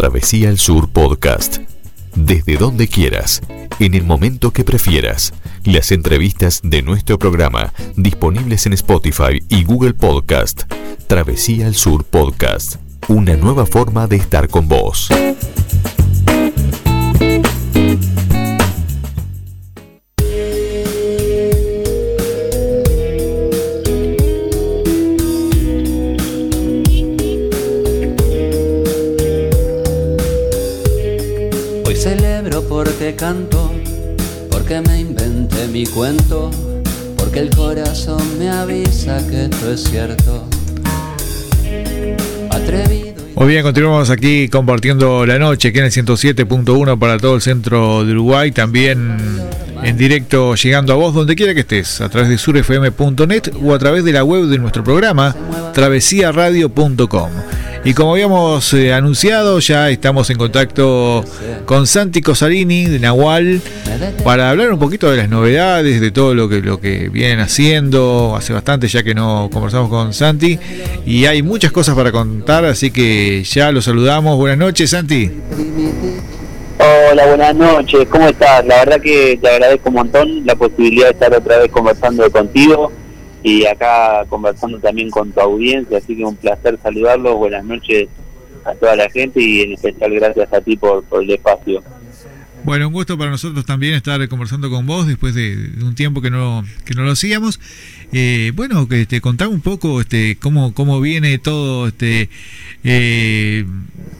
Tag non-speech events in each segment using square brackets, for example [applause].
Travesía al Sur Podcast. Desde donde quieras, en el momento que prefieras. Las entrevistas de nuestro programa disponibles en Spotify y Google Podcast. Travesía al Sur Podcast. Una nueva forma de estar con vos. Porque Muy bien, continuamos aquí compartiendo la noche, aquí en el 107.1 para todo el centro de Uruguay, también en directo llegando a vos donde quiera que estés, a través de surfm.net o a través de la web de nuestro programa, travesiaradio.com. Y como habíamos eh, anunciado, ya estamos en contacto con Santi Cosarini de Nahual para hablar un poquito de las novedades, de todo lo que, lo que vienen haciendo. Hace bastante ya que no conversamos con Santi y hay muchas cosas para contar, así que ya lo saludamos. Buenas noches, Santi. Hola, buenas noches, ¿cómo estás? La verdad que te agradezco un montón la posibilidad de estar otra vez conversando contigo y acá conversando también con tu audiencia, así que un placer saludarlos, buenas noches a toda la gente y en especial gracias a ti por, el espacio. Bueno, un gusto para nosotros también estar conversando con vos después de, un tiempo que no, que no lo hacíamos. Eh, bueno, que te contame un poco este, cómo, cómo viene todo este eh,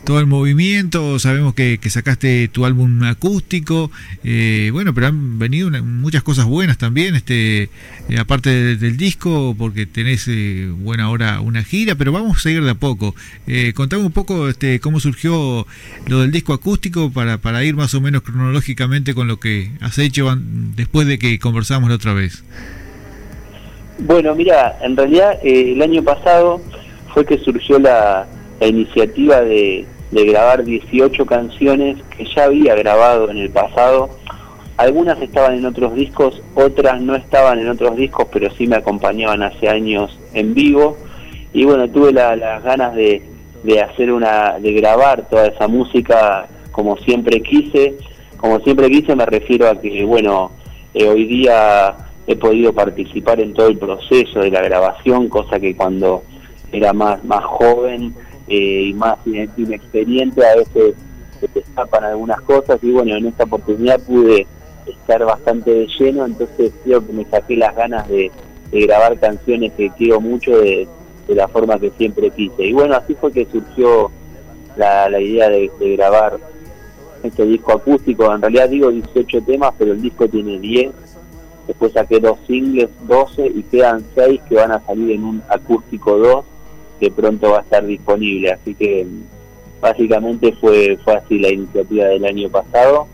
todo el movimiento. Sabemos que, sacaste tu álbum acústico. Eh, bueno, pero han venido muchas cosas buenas también, este, aparte de- del disco, porque tenés buena ahora una gira, pero vamos a seguir de a poco. Contame un poco este, cómo surgió lo del disco acústico para, para ir más o menos cronológicamente con lo que has hecho después de que conversamos la otra vez. Bueno, mira, en realidad eh, el año pasado fue que surgió la, iniciativa de, de grabar 18 canciones que ya había grabado en el pasado. Algunas estaban en otros discos, otras no estaban en otros discos, pero sí me acompañaban hace años en vivo. Y bueno, tuve la- las ganas de, de hacer una, de grabar toda esa música como siempre quise. Como siempre quise me refiero a que, bueno, eh, hoy día he podido participar en todo el proceso de la grabación, cosa que cuando era más, más joven eh, y más ine- inexperiente a veces se te escapan algunas cosas y bueno, en esta oportunidad pude estar bastante de lleno, entonces creo que me saqué las ganas de, grabar canciones que quiero mucho de, la forma que siempre quise. Y bueno, así fue que surgió la, la idea de, de grabar este disco acústico. En realidad digo 18 temas, pero el disco tiene 10. Después saqué dos singles, 12, y quedan 6 que van a salir en un acústico 2 que pronto va a estar disponible. Así que básicamente fue, fue así la iniciativa del año pasado.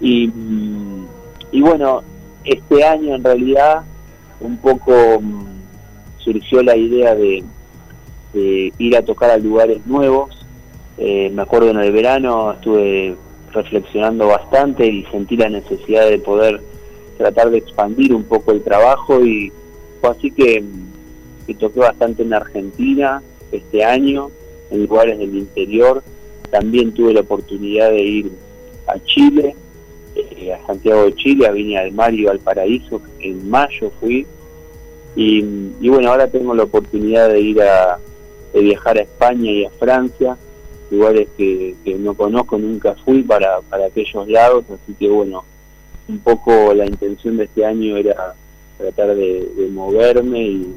Y, y bueno, este año en realidad un poco mm, surgió la idea de, de ir a tocar a lugares nuevos. Eh, me acuerdo en el verano estuve reflexionando bastante y sentí la necesidad de poder tratar de expandir un poco el trabajo y fue así que, que toqué bastante en Argentina este año, en lugares del interior. También tuve la oportunidad de ir a Chile, eh, a Santiago de Chile, a Viña del Mar y Valparaíso. En mayo fui. Y, y bueno, ahora tengo la oportunidad de ir a de viajar a España y a Francia, lugares que, que no conozco, nunca fui para, para aquellos lados, así que bueno, un poco la intención de este año era tratar de, moverme y,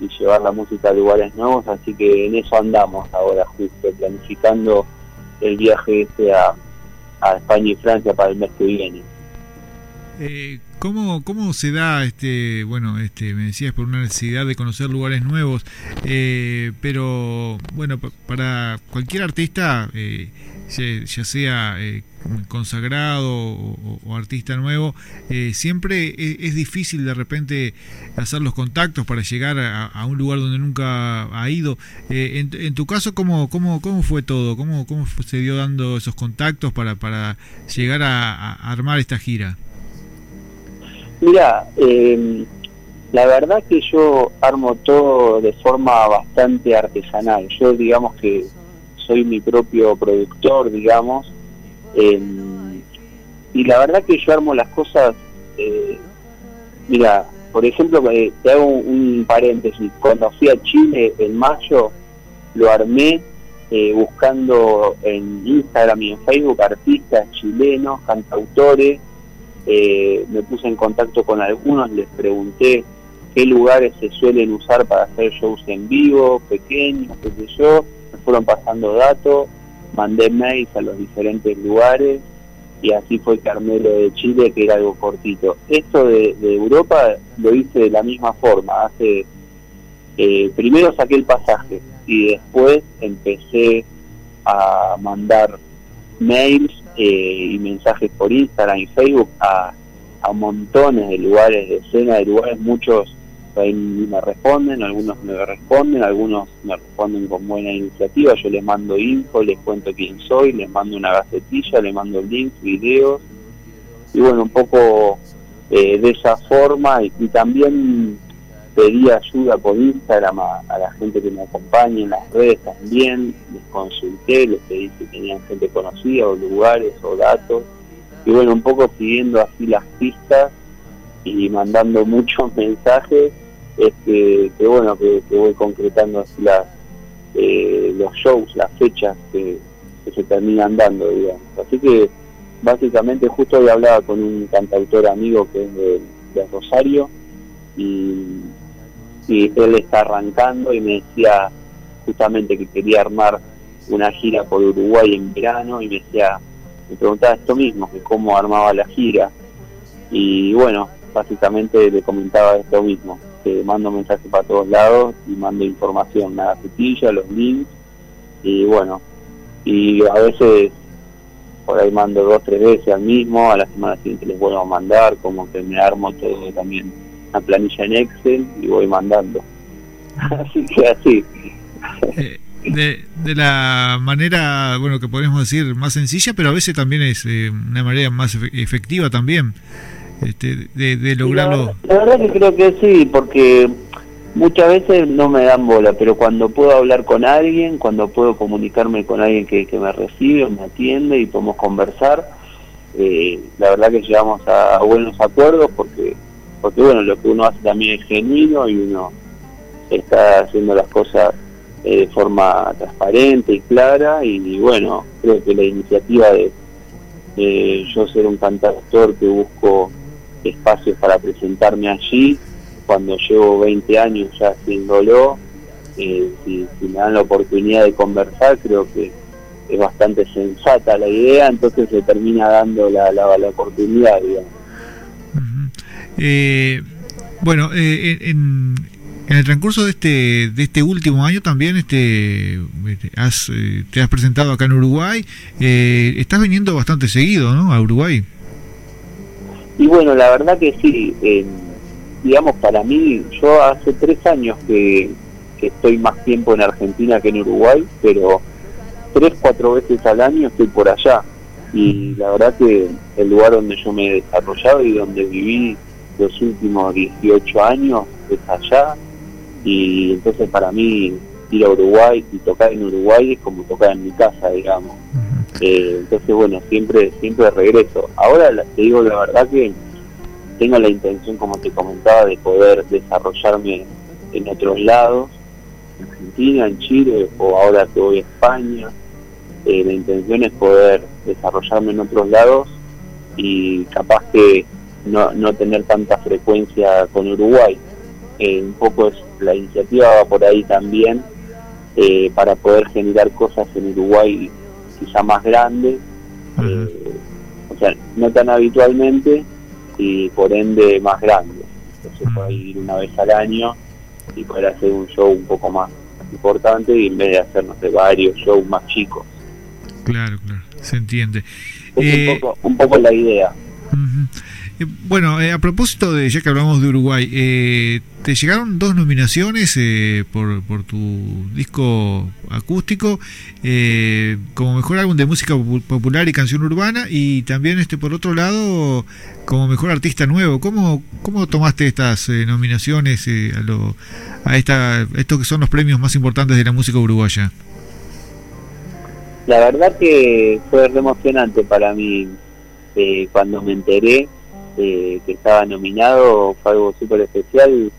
y llevar la música a lugares nuevos, así que en eso andamos ahora justo, planificando el viaje este a, a España y Francia para el mes que viene. Eh, ¿cómo, ¿Cómo se da, este, bueno, este, me decías por una necesidad de conocer lugares nuevos, eh, pero bueno, pa- para cualquier artista, eh, ya, sea eh, consagrado o, artista nuevo, eh, siempre es, es difícil de repente hacer los contactos para llegar a, un lugar donde nunca ha ido. Eh, en, en tu caso, ¿cómo, cómo, cómo fue todo? ¿Cómo, cómo se dio dando esos contactos para, para llegar a armar esta gira? Mira, eh, la verdad que yo armo todo de forma bastante artesanal. Yo digamos que soy mi propio productor, digamos. Em, y la verdad que yo armo las cosas, eh, mira, por ejemplo, eh, te hago un, paréntesis, cuando fui a Chile en mayo, lo armé eh, buscando en Instagram y en Facebook artistas chilenos, cantautores, me puse en contacto con algunos, les pregunté qué lugares se suelen usar para hacer shows en vivo, pequeños, qué sé yo, me fueron pasando datos, mandé mails a los diferentes lugares y así fue que armé lo de Chile, que era algo cortito. Esto de, Europa lo hice de la misma forma, hace eh, primero saqué el pasaje y después empecé a mandar mails eh, y mensajes por Instagram y Facebook a, a montones de lugares, de escena de lugares, muchos ahí me responden, algunos me responden, algunos me responden con buena iniciativa, yo les mando info, les cuento quién soy, les mando una gacetilla, les mando links, videos, y bueno, un poco eh, de esa forma, y, también pedí ayuda por Instagram a, la gente que me acompaña en las redes también, les consulté, les pedí si tenían gente conocida o lugares o datos, y bueno, un poco siguiendo así las pistas y mandando [laughs] muchos mensajes es que, bueno, que, voy concretando así las, eh, los shows, las fechas que, se terminan dando, digamos. Así que básicamente justo hoy hablaba con un cantautor amigo que es de, Rosario y, y él está arrancando y me decía justamente que quería armar una gira por Uruguay en verano y me decía, me preguntaba esto mismo, que cómo armaba la gira. Y bueno, básicamente le comentaba esto mismo, mando mensajes para todos lados y mando información, la gacetilla, los links y bueno, y a veces por ahí mando dos, tres veces al mismo, a la semana siguiente les vuelvo a mandar, como que me armo todo también una planilla en Excel y voy mandando. [laughs] así que así. Eh, de, de, la manera, bueno, que podemos decir más sencilla, pero a veces también es eh, una manera más efectiva también este, de, lograrlo? La, verdad que creo que sí, porque muchas veces no me dan bola, pero cuando puedo hablar con alguien, cuando puedo comunicarme con alguien que, me recibe, me atiende y podemos conversar, eh, la verdad que llegamos a, buenos acuerdos porque, porque bueno, lo que uno hace también es genuino y uno está haciendo las cosas eh, de forma transparente y clara y, bueno, creo que la iniciativa de yo ser un cantautor que busco espacios para presentarme allí, cuando llevo 20 años ya haciéndolo, eh, si, me dan la oportunidad de conversar, creo que es bastante sensata la idea, entonces se termina dando la, la, oportunidad, digamos. Eh, bueno, eh, en, en el transcurso de este de este último año también este, has, te has presentado acá en Uruguay. estás viniendo bastante seguido, ¿no? A Uruguay. Y bueno, la verdad que sí, digamos, para mí, yo hace tres años que, estoy más tiempo en Argentina que en Uruguay, pero tres, cuatro veces al año estoy por allá. Y la verdad que el lugar donde yo me he desarrollado y donde viví los últimos 18 años es allá. Y entonces para mí ir a Uruguay y tocar en Uruguay es como tocar en mi casa, digamos. Eh, entonces, bueno, siempre siempre regreso. Ahora te digo la verdad que tengo la intención, como te comentaba, de poder desarrollarme en otros lados, en Argentina, en Chile, o ahora que voy a España. Eh, la intención es poder desarrollarme en otros lados y capaz que no, no tener tanta frecuencia con Uruguay. Eh, un poco es la iniciativa va por ahí también para poder generar cosas en Uruguay quizá más grande, eh, o sea, no tan habitualmente y por ende más grande. Entonces puede ir una vez al año y poder hacer un show un poco más importante y en vez de hacer, no sé, varios shows más chicos. Claro, claro, se entiende. Es un, eh, poco, un poco la idea. Eh, bueno, eh, a propósito de, ya que hablamos de Uruguay, eh, te llegaron dos nominaciones por, por, tu disco acústico como mejor álbum de música popular y canción urbana y también este por otro lado como mejor artista nuevo. ¿Cómo, cómo tomaste estas nominaciones a, lo, a esta, estos que son los premios más importantes de la música uruguaya? la verdad que fue re emocionante para mí eh, cuando me enteré eh, que estaba nominado, fue algo súper especial.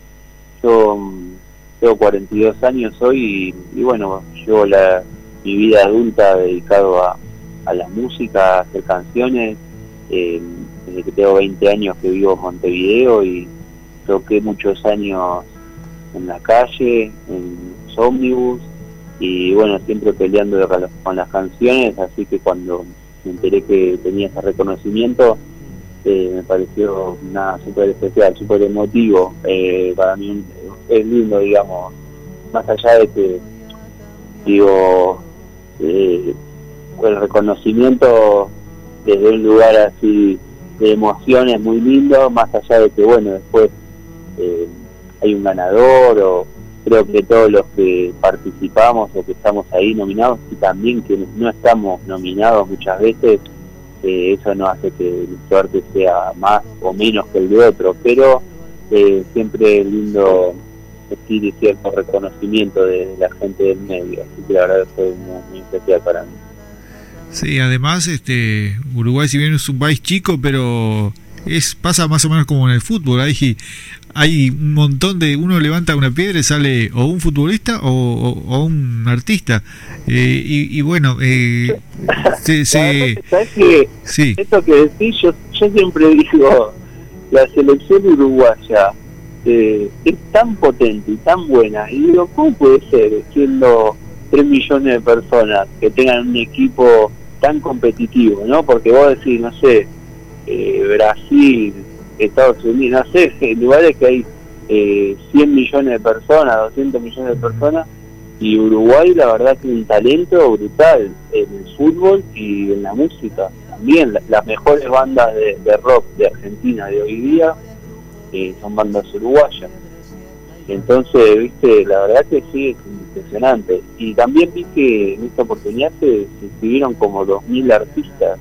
Yo mm, tengo 42 años hoy y, bueno, llevo la, mi vida adulta dedicado a, a la música, a hacer canciones. Eh, desde que tengo 20 años que vivo en Montevideo y toqué muchos años en la calle, en ómnibus y bueno, siempre peleando con las canciones, así que cuando me enteré que tenía ese reconocimiento, eh, me pareció nada súper especial, súper emotivo, eh, para mí es lindo, digamos, más allá de que, digo, eh, el reconocimiento desde un lugar así de emociones muy lindo, más allá de que, bueno, después eh, hay un ganador o creo que todos los que participamos o que estamos ahí nominados y también quienes no estamos nominados muchas veces, eh, eso no hace que el suerte sea más o menos que el de otro, pero eh, siempre lindo decir cierto reconocimiento de, la gente del medio, así que la verdad fue muy especial para mí. Sí, además, este Uruguay, si bien es un país chico, pero es pasa más o menos como en el fútbol. Hay, hay un montón de. Uno levanta una piedra y sale o un futbolista o, un artista. Eh, y, bueno, eh, ¿Sabes que sí. Esto que decís, yo, yo siempre [laughs] digo: la selección uruguaya eh, es tan potente y tan buena. Y digo, ¿cómo puede ser siendo 3 millones de personas que tengan un equipo tan competitivo, ¿no? Porque vos decís, no sé, eh, Brasil, Estados Unidos, no sé, [laughs] lugares que hay eh, 100 millones de personas, 200 millones de personas, y Uruguay la verdad tiene un talento brutal en el fútbol y en la música. También las mejores bandas de, rock de Argentina de hoy día eh, son bandas uruguayas. Entonces, viste, la verdad que sí, es impresionante. Y también vi que en esta oportunidad se, inscribieron como 2.000 artistas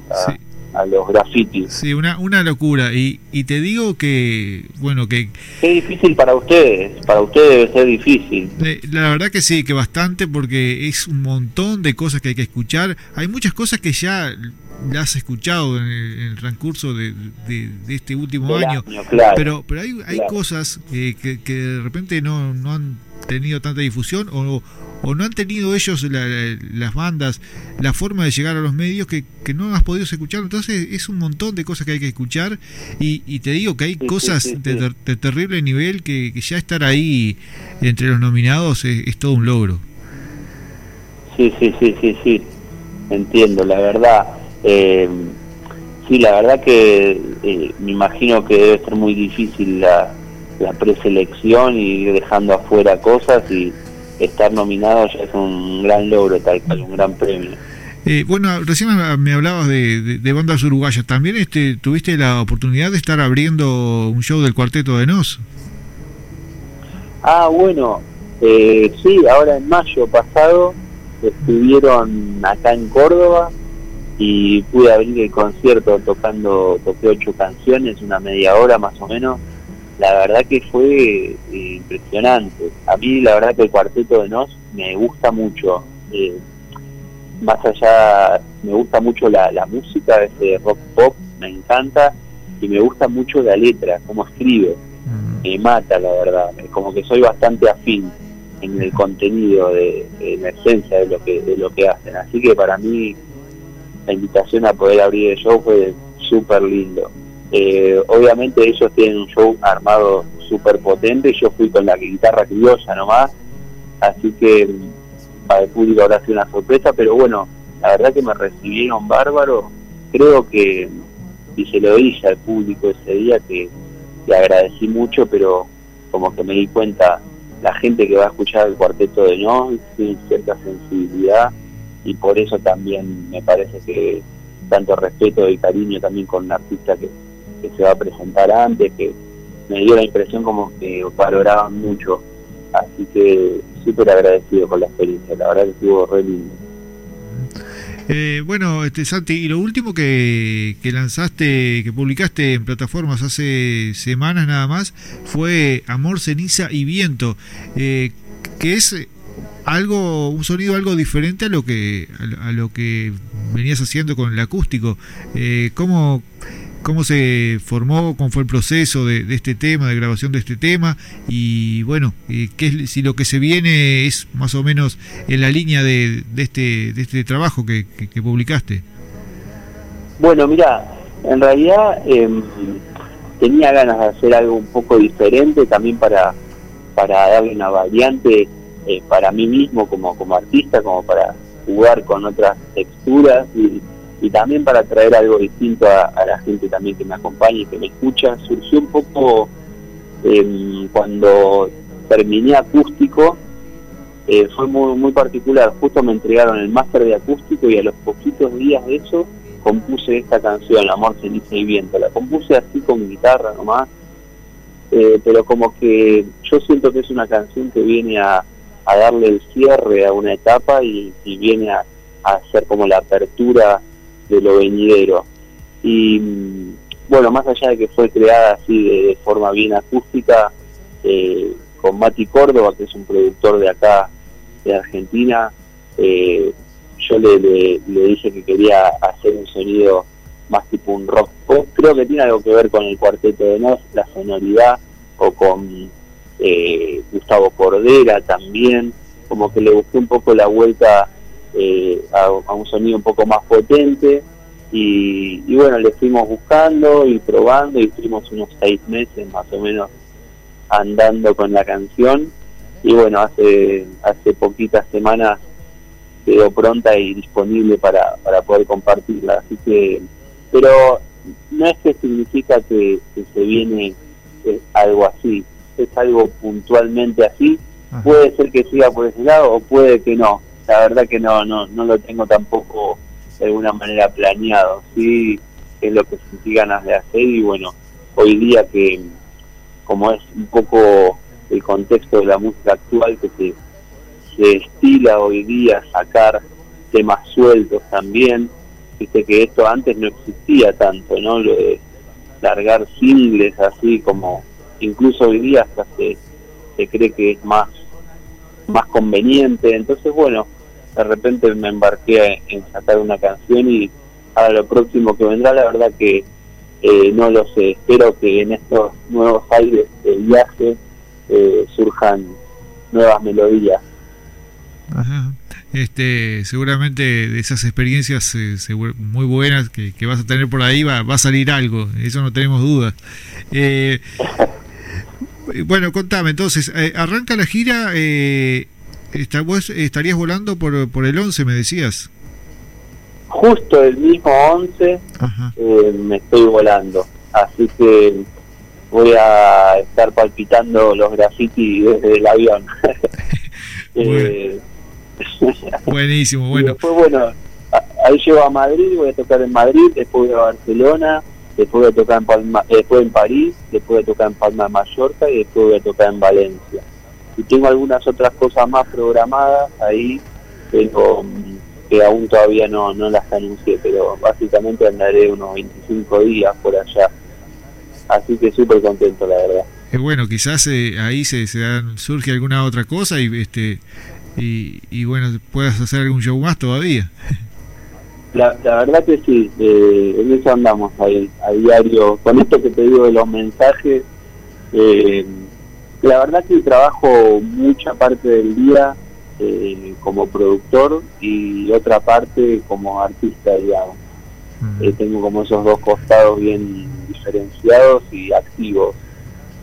a, los grafitis. Sí, una, una locura. Y, y te digo que, bueno, que... Es difícil para ustedes, para ustedes debe ser difícil. Eh, la verdad que sí, que bastante, porque es un montón de cosas que hay que escuchar. Hay muchas cosas que ya la has escuchado en el, transcurso de, este último año, pero pero hay, hay cosas eh, que, que, de repente no, no han tenido tanta difusión o, o no han tenido ellos las bandas la forma de llegar a los medios que, que, no has podido escuchar entonces es un montón de cosas que hay que escuchar y, y te digo que hay cosas de, terrible nivel que, que, ya estar ahí entre los nominados es, es todo un logro. Sí sí sí sí sí. Entiendo la verdad eh, sí, la verdad que eh, me imagino que debe ser muy difícil la, preselección y ir dejando afuera cosas y estar nominado ya es un gran logro, tal cual, un gran premio. Eh, bueno, recién me hablabas de, bandas uruguayas. ¿También este, tuviste la oportunidad de estar abriendo un show del Cuarteto de Nos? Ah, bueno, eh, sí, ahora en mayo pasado estuvieron acá en Córdoba y pude abrir el concierto tocando, toqué ocho canciones, una media hora más o menos. La verdad que fue eh, impresionante. A mí la verdad que el cuarteto de Nos me gusta mucho. Eh, más allá, me gusta mucho la, la música, ese rock pop, me encanta y me gusta mucho la letra, cómo escribe. Me mata, la verdad. Como que soy bastante afín en el contenido, de, en la esencia de lo que de lo que hacen. Así que para mí la invitación a poder abrir el show fue súper lindo. Eh, obviamente ellos tienen un show armado súper potente, yo fui con la guitarra criolla nomás, así que mm, para el público habrá sido una sorpresa, pero bueno, la verdad que me recibieron bárbaro, creo que, y se lo dije al público ese día, que le agradecí mucho, pero como que me di cuenta, la gente que va a escuchar el cuarteto de No tiene cierta sensibilidad y por eso también me parece que tanto respeto y cariño también con un artista que, se va a presentar antes, que me dio la impresión como que valoraban mucho. Así que súper agradecido con la experiencia, la verdad que estuvo re lindo. Eh, bueno, este Santi, y lo último que, que, lanzaste, que publicaste en plataformas hace semanas nada más, fue Amor, Ceniza y Viento, eh, que es algo, un sonido algo diferente a lo que a lo que venías haciendo con el acústico. Eh, ¿cómo, ¿Cómo se formó? ¿Cómo fue el proceso de, este tema, de grabación de este tema? Y bueno, eh, ¿qué si lo que se viene es más o menos en la línea de, este, de este trabajo que, publicaste. Bueno, mira, en realidad em, tenía ganas de hacer algo un poco diferente también para, para darle una variante eh, para mí mismo como, como artista, como para jugar con otras texturas y, también para traer algo distinto a, la gente también que me acompaña y que me escucha. Surgió un poco em, cuando terminé acústico, eh, fue muy, muy particular, justo me entregaron el máster de acústico y a los poquitos días de eso compuse esta canción, Amor, Ceniza y Viento. La compuse así con guitarra nomás, eh, pero como que yo siento que es una canción que viene a, darle el cierre a una etapa y, viene a, hacer como la apertura de lo venidero. Y bueno, más allá de que fue creada así de, forma bien acústica, eh, con Mati Córdoba, que es un productor de acá, de Argentina, eh, yo le, le, dije que quería hacer un sonido más tipo un rock. Creo que tiene algo que ver con el cuarteto de Nos, la sonoridad, o con eh, Gustavo Cordera también. Como que le busqué un poco la vuelta eh, a, un sonido un poco más potente. Y, y, bueno, le fuimos buscando y probando y estuvimos unos seis meses más o menos andando con la canción. Y bueno, hace, hace poquitas semanas quedó pronta y disponible para, para poder compartirla. Así que, pero no es que significa que, se viene eh, algo así, es algo puntualmente así. Puede ser que siga por ese lado o puede que no. La verdad que no, no, no lo tengo tampoco de alguna manera planeado. Sí, es lo que sentí ganas de hacer y bueno, hoy día que como es un poco el contexto de la música actual que se estila hoy día sacar temas sueltos también. Viste que esto antes no existía tanto, ¿no? Lo de largar singles así como incluso hoy día hasta se, se cree que es más, más conveniente. Entonces, bueno, de repente me embarqué en sacar una canción y ahora lo próximo que vendrá, la verdad que eh, no lo sé. Espero que en estos nuevos aires de viaje eh, surjan nuevas melodías. Ajá. Este, seguramente de esas experiencias eh, muy buenas que, vas a tener por ahí va, va a salir algo, eso no tenemos dudas. Eh, [laughs] bueno, contame, entonces, arranca la gira, está, vos estarías volando por, por el 11, me decías. Justo el mismo 11 me estoy volando, así que voy a estar palpitando los grafitis desde el avión. [laughs] [laughs] Buenísimo, bueno. después, bueno, ahí llego a Madrid, voy a tocar en Madrid, después voy a Barcelona, después voy a tocar en Palma, eh, después en París, después voy a tocar en Palma de Mallorca y después voy a tocar en Valencia. Y tengo algunas otras cosas más programadas ahí, pero mm, que aún todavía no, no las anuncié, pero básicamente andaré unos 25 días por allá. Así que súper contento, la verdad. Eh, bueno, quizás eh, ahí se, se surge alguna otra cosa y este y, bueno, puedas hacer algún show más todavía. La, verdad que sí, eh, en eso andamos ahí, a diario. Con esto que te digo de los mensajes, eh, la verdad que trabajo mucha parte del día eh, como productor y otra parte como artista, digamos. Mm. tengo como esos dos costados bien diferenciados y activos.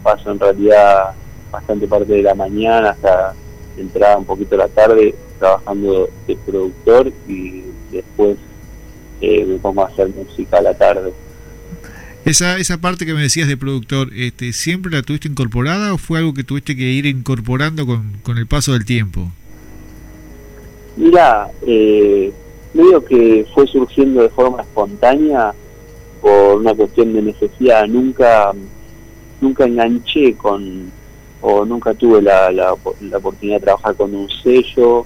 Paso en realidad bastante parte de la mañana hasta entraba un poquito la tarde trabajando de productor y después eh, me pongo a hacer música a la tarde. Esa, esa parte que me decías de productor, este, ¿siempre la tuviste incorporada o fue algo que tuviste que ir incorporando con, con el paso del tiempo? Mira, eh, medio que fue surgiendo de forma espontánea por una cuestión de necesidad. Nunca, nunca enganché con, o nunca tuve la, la, oportunidad de trabajar con un sello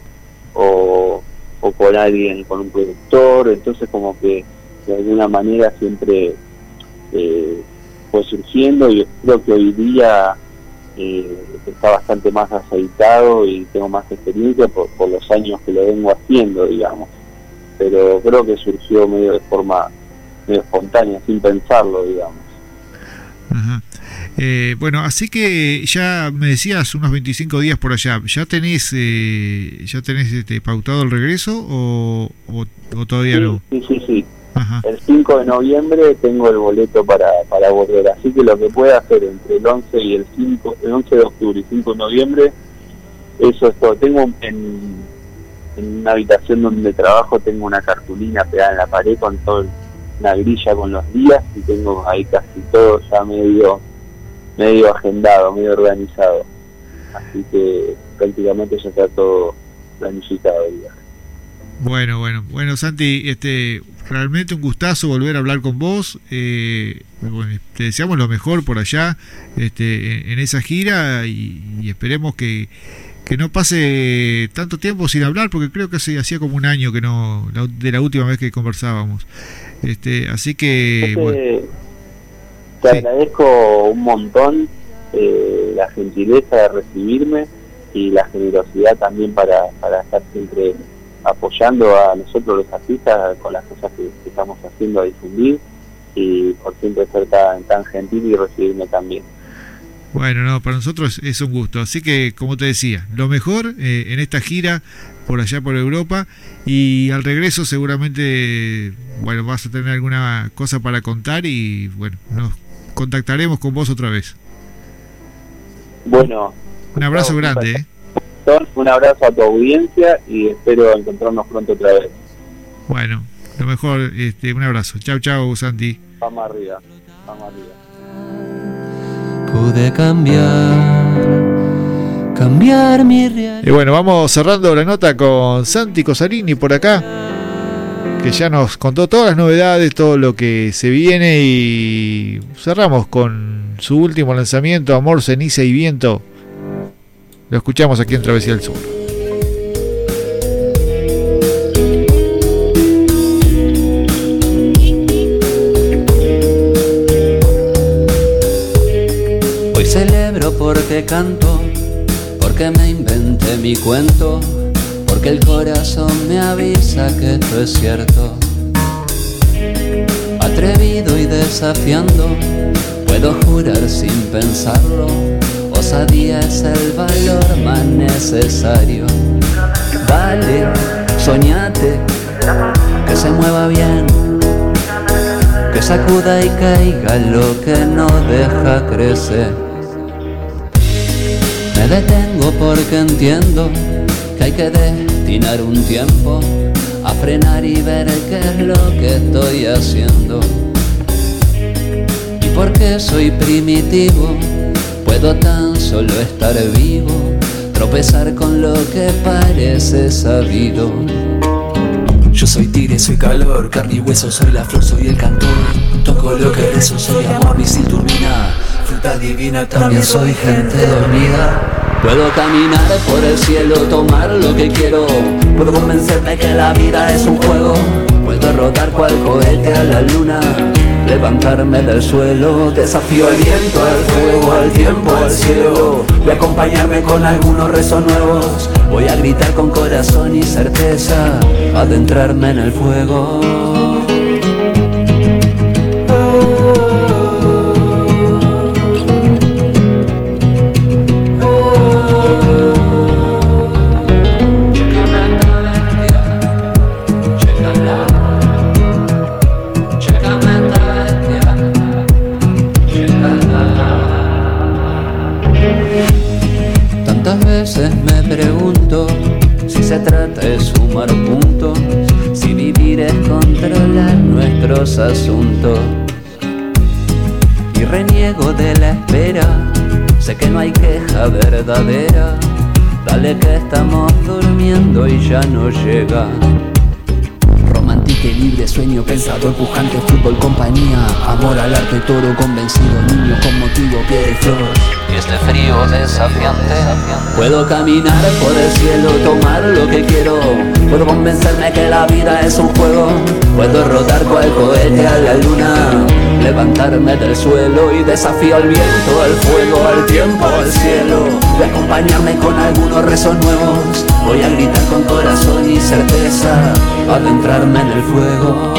o, o, con alguien, con un productor, entonces como que de alguna manera siempre eh, fue surgiendo y creo que hoy día eh, está bastante más aceitado y tengo más experiencia por, por los años que lo vengo haciendo, digamos. Pero creo que surgió medio de forma medio espontánea, sin pensarlo, digamos. Eh, bueno, así que ya me decías unos 25 días por allá. ¿Ya tenés eh, ya tenés este, pautado el regreso o, o, todavía no? Sí, sí, sí. El 5 de noviembre tengo el boleto para, para volver. Así que lo que pueda hacer entre el 11 y el 5, el 11 de octubre y 5 de noviembre, eso es todo. Tengo en, en una habitación donde trabajo, tengo una cartulina pegada en la pared con todo una grilla con los días y tengo ahí casi todo ya medio medio agendado, medio organizado. Así que prácticamente ya está todo planificado el viaje. Bueno, bueno, bueno, Santi, este, realmente un gustazo volver a hablar con vos. Eh, te deseamos lo mejor por allá, este, en esa gira y, esperemos que, que, no pase tanto tiempo sin hablar, porque creo que se hacía como un año que no, de la última vez que conversábamos. Este, así que. te agradezco un montón eh, la gentileza de recibirme y la generosidad también para, para estar siempre apoyando a nosotros los artistas con las cosas que, estamos haciendo a difundir y por siempre ser tan, tan gentil y recibirme también. Bueno, no, para nosotros es un gusto. Así que, como te decía, lo mejor eh, en esta gira por allá por Europa y al regreso seguramente, bueno, vas a tener alguna cosa para contar y bueno, nos contactaremos con vos otra vez. Bueno. Un abrazo grande, ¿eh? Un abrazo a tu audiencia y espero encontrarnos pronto otra vez. Bueno, lo mejor, este, un abrazo. Chao, chao, Santi. Vamos arriba, vamos arriba. Pude cambiar, cambiar mi realidad. Y bueno, vamos cerrando la nota con Santi Cosarini por acá, que ya nos contó todas las novedades, todo lo que se viene y cerramos con su último lanzamiento, Amor, Ceniza y Viento. Lo escuchamos aquí en Travesía del Sur. Hoy celebro porque canto, porque me inventé mi cuento, porque el corazón me avisa que esto es cierto. Atrevido y desafiando, puedo jurar sin pensarlo es el valor más necesario. Vale, soñate, que se mueva bien, que sacuda y caiga lo que no deja crecer. Me detengo porque entiendo que hay que destinar un tiempo a frenar y ver qué es lo que estoy haciendo. Y porque soy primitivo, puedo tan solo estar vivo, tropezar con lo que parece sabido. Yo soy tigre, soy calor, carne y hueso, soy la flor, soy el cantor. Toco lo que rezo, soy amor, misil turbina, fruta divina, también soy gente dormida. Puedo caminar por el cielo, tomar lo que quiero. Puedo convencerme que la vida es un juego. Rodar cual cohete a la luna levantarme del suelo. Desafío al viento, al fuego, al tiempo, al cielo. Voy a acompañarme con algunos rezos nuevos. Voy a gritar con corazón y certeza, adentrarme en el fuego. Y reniego de la espera. Sé que no hay queja verdadera. Dale que estamos durmiendo y ya no llega. Romántica y libre, sueño pensador, pujante, fútbol, compañía. Amor al arte, toro convencido, niño con motivo, pie y. Y este frío desafiante. Puedo caminar por el cielo, tomar lo que quiero. Puedo convencerme que la vida es un juego. Puedo rodar cual cohete a la luna levantarme del suelo y desafío al viento, al fuego, al tiempo, al cielo. A acompañarme con algunos rezos nuevos, voy a gritar con corazón y certeza, adentrarme en el fuego.